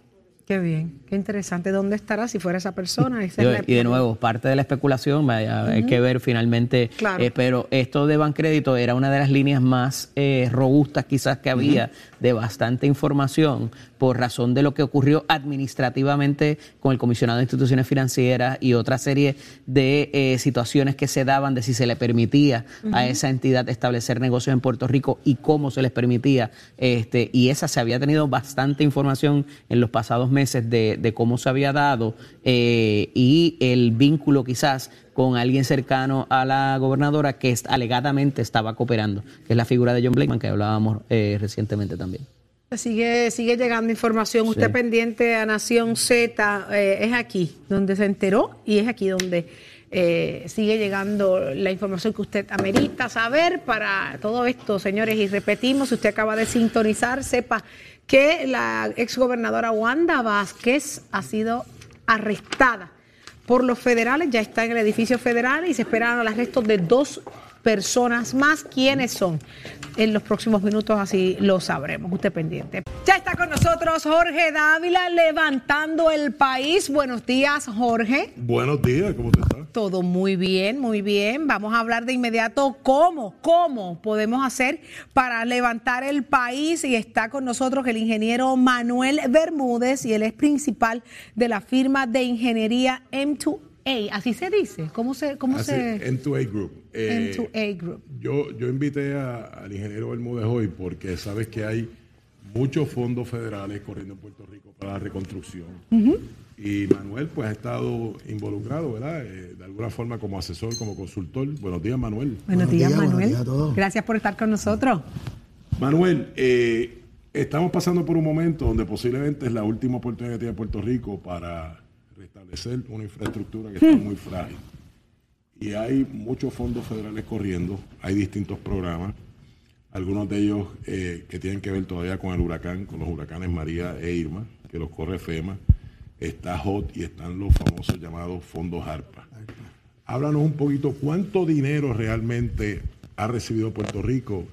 Qué bien, qué interesante. ¿Dónde estará si fuera esa persona? y de nuevo, parte de la especulación, hay que ver finalmente. Eh, pero esto de Bancrédito era una de las líneas más eh, robustas quizás que había de bastante información por razón de lo que ocurrió administrativamente con el comisionado de instituciones financieras y otra serie de eh, situaciones que se daban de si se le permitía a esa entidad establecer negocios en Puerto Rico y cómo se les permitía. Este, y esa se había tenido bastante información en los pasados meses de, cómo se había dado eh, y el vínculo quizás con alguien cercano a la gobernadora que alegadamente estaba cooperando, que es la figura de John Blakeman que hablábamos eh, recientemente también. Sigue, sigue llegando información. Usted pendiente a Nación Z, eh, es aquí donde se enteró y es aquí donde eh, sigue llegando la información que usted amerita saber para todo esto, señores. Y repetimos, si usted acaba de sintonizar, sepa que la exgobernadora Wanda Vázquez ha sido arrestada por los federales, ya está en el edificio federal y se esperan el arresto de dos personas más. ¿Quiénes son? En los próximos minutos así lo sabremos. Usted pendiente. Ya está con nosotros Jorge Dávila levantando el país. Buenos días, Jorge. Buenos días, ¿cómo te estás? Todo muy bien, muy bien. Vamos a hablar de inmediato cómo, cómo podemos hacer para levantar el país. Y está con nosotros el ingeniero Manuel Bermúdez y él es principal de la firma de ingeniería M2A. Así se dice. ¿Cómo se, cómo Así, se? M2A Group. Eh, M2A Group. Yo, yo invité a- al ingeniero Bermúdez hoy porque sabes que hay muchos fondos federales corriendo en Puerto Rico para la reconstrucción. Y Manuel pues ha estado involucrado, ¿verdad? Eh, de alguna forma como asesor, como consultor. Buenos días, Manuel. Buenos, Buenos días, días, buenos Manuel. días a todos. Gracias por estar con nosotros. Manuel, eh, estamos pasando por un momento donde posiblemente es la última oportunidad que tiene Puerto Rico para restablecer una infraestructura que está muy frágil. Y hay muchos fondos federales corriendo, hay distintos programas, algunos de ellos eh, que tienen que ver todavía con el huracán, con los huracanes María e Irma, que los corre FEMA, está HOT y están los famosos llamados fondos ARPA. Háblanos un poquito cuánto dinero realmente ha recibido Puerto Rico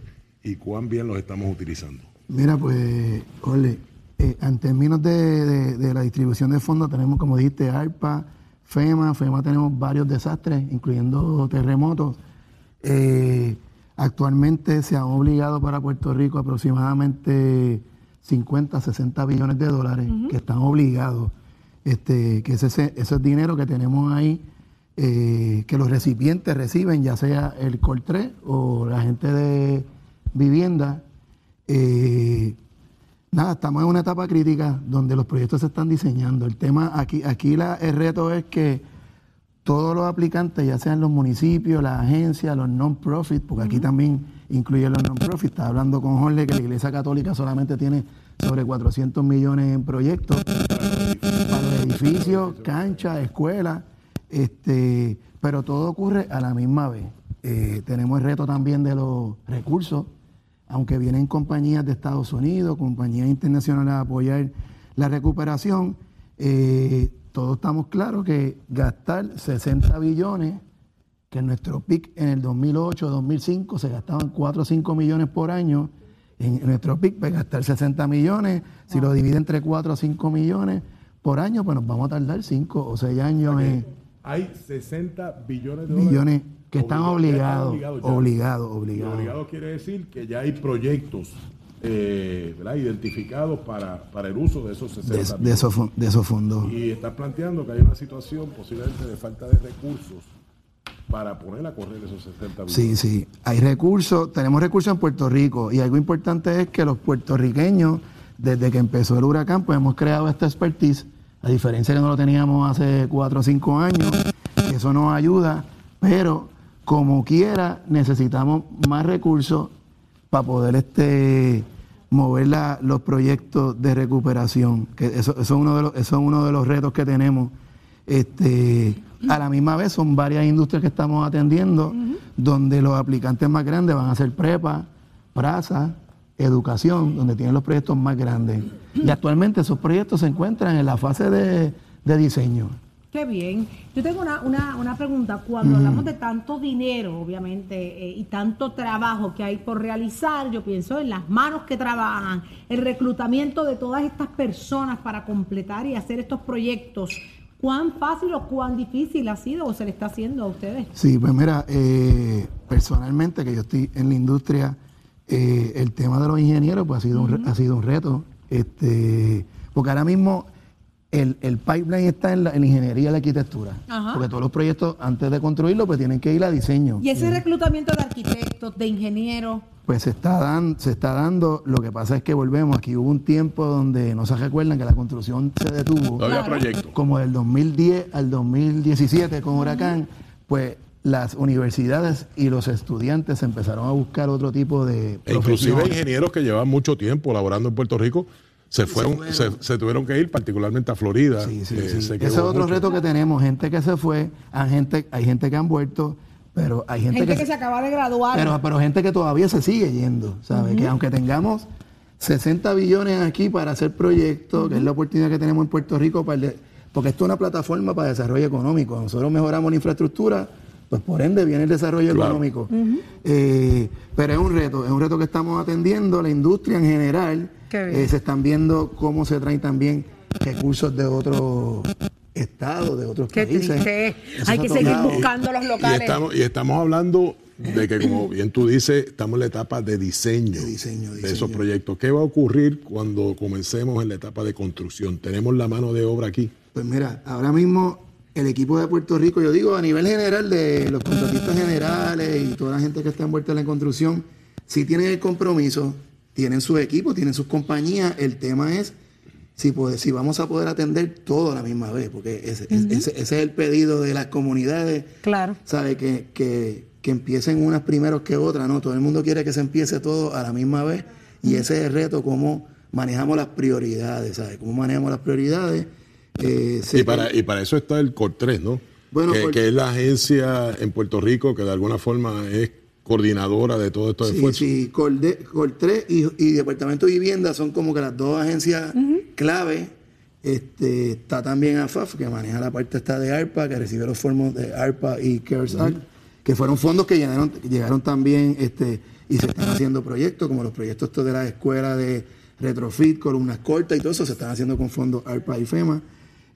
y cuán bien los estamos utilizando. Mira, pues, Ole, eh, en términos de, la distribución de fondos, tenemos, como dijiste, ARPA, FEMA. FEMA tenemos varios desastres, incluyendo terremotos. Eh, actualmente se han obligado para Puerto Rico aproximadamente 50, 60 billones de dólares que están obligados. Este, que ese, ese ese es dinero que tenemos ahí, eh, que los recipientes reciben, ya sea el COR3 o la gente de vivienda. Eh, nada, estamos en una etapa crítica donde los proyectos se están diseñando. El tema aquí, aquí la- el reto es que todos los aplicantes, ya sean los municipios, las agencias, los non-profit, porque aquí también incluye los non-profit. Estaba hablando con Jorge que la Iglesia Católica solamente tiene sobre 400 millones en proyectos para los edificios, canchas, escuelas, este, pero todo ocurre a la misma vez. Eh, tenemos el reto también de los recursos, aunque vienen compañías de Estados Unidos, compañías internacionales a apoyar la recuperación, eh, todos estamos claros que gastar 60 billones, que en nuestro PIC en el 2008-2005 se gastaban 4 o 5 millones por año, en nuestro PIC, pues gastar 60 millones, si lo divide entre 4 o 5 millones por año, pues nos vamos a tardar 5 o 6 años en Hay 60 billones de dólares. millones que están Obligados, obligados, obligados, Y obligados. obligado quiere decir que ya hay proyectos eh, identificados para, para el uso de esos 60 De, de esos, de esos fondos. Y está planteando que hay una situación posiblemente de falta de recursos para poner a correr esos 60 billones. Sí, sí. Hay recursos, tenemos recursos en Puerto Rico y algo importante es que los puertorriqueños, desde que empezó el huracán, pues hemos creado esta expertise, a diferencia que no lo teníamos hace cuatro o cinco años, y eso nos ayuda, pero como quiera necesitamos más recursos para poder este mover la- los proyectos de recuperación, que eso, eso es uno de los, eso es uno de los retos que tenemos. Este, a la misma vez son varias industrias que estamos atendiendo, donde los aplicantes más grandes van a ser prepa, praza, educación, donde tienen los proyectos más grandes. Y actualmente esos proyectos se encuentran en la fase de, de diseño. Qué bien. Yo tengo una, una, una pregunta. Cuando hablamos de tanto dinero, obviamente, eh, y tanto trabajo que hay por realizar, yo pienso en las manos que trabajan, el reclutamiento de todas estas personas para completar y hacer estos proyectos. ¿Cuán fácil o cuán difícil ha sido o se le está haciendo a ustedes? Sí, pues mira, eh, personalmente que yo estoy en la industria, eh, el tema de los ingenieros pues ha sido, un, re- ha sido un reto, este, porque ahora mismo el, el pipeline está en la, en la ingeniería y la arquitectura, Ajá. porque todos los proyectos antes de construirlo pues tienen que ir a diseño. Y ese reclutamiento de arquitectos, de ingenieros, Pues se está, dan- se está dando, lo que pasa es que volvemos, aquí hubo un tiempo donde no se recuerdan que la construcción se detuvo. No había Claro. proyectos. como del 2010 al 2017 con Huracán, pues las universidades y los estudiantes empezaron a buscar otro tipo de E inclusive ingenieros que llevan mucho tiempo laborando en Puerto Rico se fueron, se, se tuvieron que ir, particularmente a Florida. Sí, sí, Eh, sí. se Ese es otro mucho. reto que tenemos, gente que se fue, hay gente, hay gente que han vuelto, pero hay gente, gente que, que se acaba de graduar. pero, pero gente que todavía se sigue yendo, ¿sabes? Que aunque tengamos 60 billones aquí para hacer proyectos, que es la oportunidad que tenemos en Puerto Rico, para el de- porque esto es una plataforma para desarrollo económico. Nosotros mejoramos la infraestructura, pues por ende viene el desarrollo Claro. económico. Eh, pero es un reto, es un reto que estamos atendiendo, la industria en general. Eh, se están viendo cómo se traen también recursos de otros estados, de otros Qué países. triste. Eso Hay que seguir buscando los Y locales. estamos, y estamos hablando de que, como [coughs] bien tú dices, estamos en la etapa de diseño, De diseño, de esos proyectos. ¿Qué va a ocurrir cuando comencemos en la etapa de construcción? Tenemos la mano de obra aquí. Pues mira, ahora mismo el equipo de Puerto Rico, yo digo a nivel general de los contratistas generales y toda la gente que está envuelta en la construcción, sí tienen el compromiso, tienen su equipo, tienen sus compañías. El tema es si, si vamos a poder atender todo a la misma vez, porque ese, ese- ese- ese es el pedido de las comunidades. Claro. ¿Sabe? Que, que, que empiecen unas primero que otras, ¿no? Todo el mundo quiere que se empiece todo a la misma vez y ese es el reto, cómo manejamos las prioridades, ¿sabe? Cómo manejamos las prioridades. Eh, Y para, y para eso está el COR3, ¿no? Bueno, que, Cor- que es la agencia en Puerto Rico que de alguna forma es coordinadora de todo estos Sí, esfuerzos. sí, Corde- Col3 y, y Departamento de Vivienda son como que las dos agencias clave. Este, está también AFAF, que maneja la parte esta de ARPA, que recibe los fondos de ARPA y CARES Act, que fueron fondos que llegaron, llegaron también este, y se están haciendo proyectos, como los proyectos estos de la escuela de retrofit, columnas cortas y todo eso, se están haciendo con fondos ARPA y FEMA.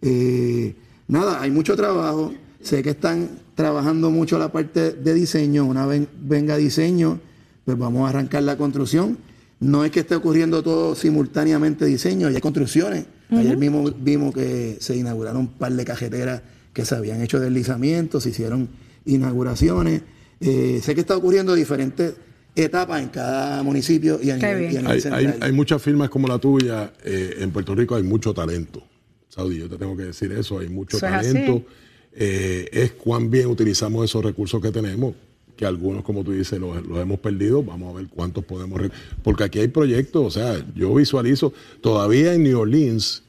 Eh, nada, hay mucho trabajo. Sé que están trabajando mucho la parte de diseño. Una vez venga diseño, pues vamos a arrancar la construcción. No es que esté ocurriendo todo simultáneamente diseño, hay construcciones. Ayer mismo vimos que se inauguraron un par de cajeteras que se habían hecho deslizamientos, se hicieron inauguraciones. Eh, sé que está ocurriendo diferentes etapas en cada municipio y a Qué nivel, y a nivel Hay, hay, central. hay muchas firmas como la tuya. eh, en Puerto Rico hay mucho talento. Saudi, yo te tengo que decir eso. Hay mucho Eso es talento. así. Eh, es cuán bien utilizamos esos recursos que tenemos. Que algunos, como tú dices, los, los hemos perdido. Vamos a ver cuántos podemos. Porque aquí hay proyectos. O sea, yo visualizo. Todavía en New Orleans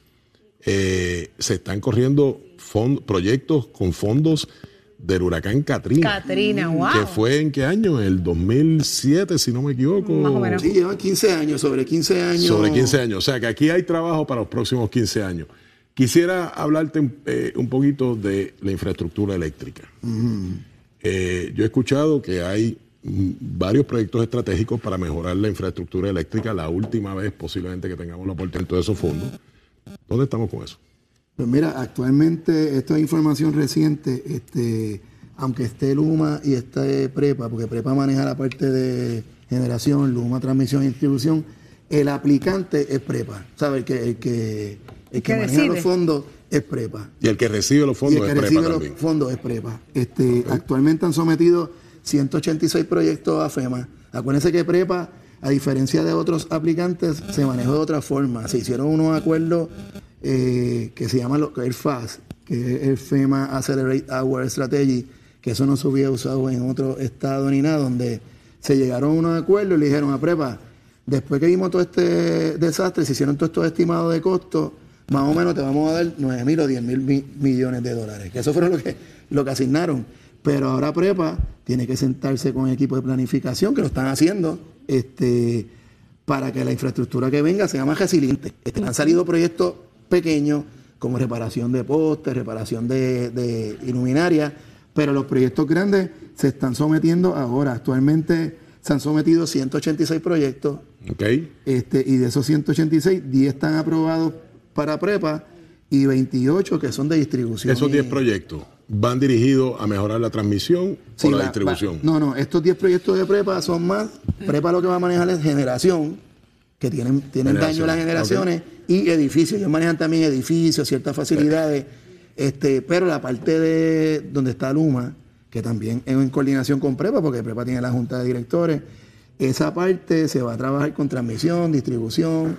eh, se están corriendo proyectos con fondos del huracán Katrina. Katrina, wow. Que fue en qué año? El 2007, si no me equivoco. Más o menos. Sí, llevan 15 años, sobre 15 años. Sobre 15 años. O sea que aquí hay trabajo para los próximos 15 años. Quisiera hablarte eh, un poquito de la infraestructura eléctrica. Eh, yo he escuchado que hay varios proyectos estratégicos para mejorar la infraestructura eléctrica. La última vez posiblemente que tengamos la oportunidad de esos fondos. ¿Dónde estamos con eso? Pues mira, actualmente esto es información reciente, este, aunque esté Luma y esté Prepa, porque Prepa maneja la parte de generación, Luma transmisión y distribución, el aplicante es Prepa, ¿sabes? El que, el que, el que que maneja decide. los fondos es Prepa. Y el que recibe los Y fondos el que es recibe Prepa los también. fondos es Prepa. Este, Actualmente han sometido 186 proyectos a FEMA. Acuérdense que Prepa, a diferencia de otros aplicantes, se manejó de otra forma. Se hicieron unos acuerdos eh, que se llaman lo, el FAS, que es el FEMA Accelerate Our Strategy, que eso no se hubiera usado en otro estado ni nada, donde se llegaron a unos acuerdos y le dijeron a Prepa, después que vimos todo este desastre, se hicieron todos estos estimados de costos, más o menos te vamos a dar 9 mil o 10 mil mi- millones de dólares. Que eso fueron lo que, lo asignaron. Pero ahora Prepa tiene que sentarse con el equipo de planificación, que lo están haciendo, este, para que la infraestructura que venga sea más resiliente. Este, han salido proyectos pequeños, como reparación de postes, reparación de, de iluminarias, pero los proyectos grandes se están sometiendo ahora. Actualmente se han sometido 186 proyectos ¿Ok? este, y de esos 186, 10 están aprobados para prepa y 28 que son de distribución. Esos y- 10 proyectos van dirigidos a mejorar la transmisión Sí, o la, distribución. va- no, no, estos 10 proyectos de prepa son más. Prepa lo que va a manejar es generación, que tienen, tienen daño las generaciones, y edificios. Ellos manejan también edificios, ciertas facilidades. Este, pero la parte de donde está Luma, que también es en coordinación con Prepa, porque Prepa tiene la junta de directores, esa parte se va a trabajar con transmisión, distribución,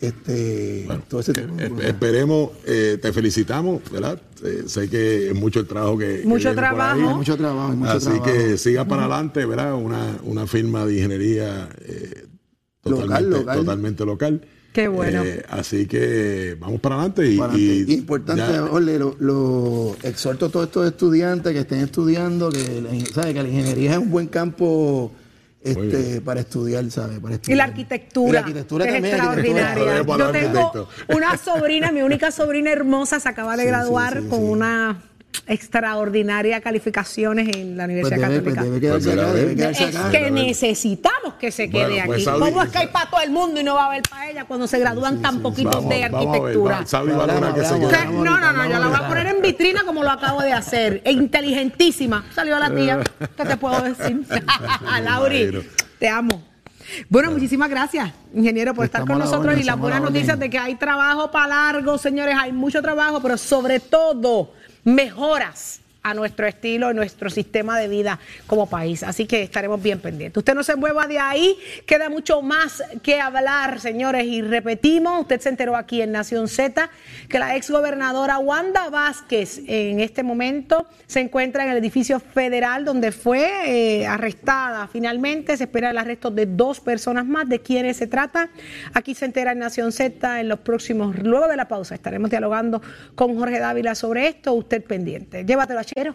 este, todo ese tipo de Eh, cosas. esperemos, eh, te felicitamos, ¿verdad? Eh, sé que es mucho el trabajo que. que Mucho viene por ahí. trabajo. Mucho trabajo, mucho Así trabajo. que siga para adelante, ¿verdad? Una, una firma de ingeniería eh, Local, totalmente local. totalmente local. Qué bueno. Eh, así que vamos para adelante y, Para adelante. y Importante, ya- Ole, lo, lo exhorto a todos estos estudiantes que estén estudiando, que ¿sabe? que la ingeniería es un buen campo este, para estudiar, ¿sabes? Para Y estudiar. la arquitectura, Y la arquitectura que es también, extraordinaria. Yo tengo una sobrina, mi única sobrina hermosa, se acaba de Sí, graduar sí, sí, con sí. una extraordinarias calificaciones en la Pues Universidad pues Católica. debe quedarse Pues acá, debe Es acá. que necesitamos que se quede Bueno, pues aquí. Saudi- ¿Cómo es que hay para todo el mundo y no va a haber para ella cuando se gradúan tan poquitos Vamos, de ver, arquitectura? va- Saudi valora que se Hablamos, Que- quede. hablamos. no, no, no, yo la voy a poner en vitrina como lo acabo de hacer. E inteligentísima. Salió la tía. [laughs] ¿Qué te puedo decir? [laughs] Lauri, te amo. Bueno, muchísimas gracias, ingeniero, por estar Estamos con nosotros orden, y las buenas la noticias de que hay trabajo para largo, señores, hay mucho trabajo, pero sobre todo mejoras a nuestro estilo, a nuestro sistema de vida como país. Así que estaremos bien pendientes. Usted no se mueva de ahí, queda mucho más que hablar, señores, y repetimos, usted se enteró aquí en Nación Z que la exgobernadora Wanda Vázquez en este momento se encuentra en el edificio federal donde fue eh, arrestada. Finalmente se espera el arresto de dos personas más. ¿De quiénes se trata? Aquí se entera en Nación Z en los próximos, luego de la pausa estaremos dialogando con Jorge Dávila sobre esto. Usted pendiente. Llévatelo, Chero.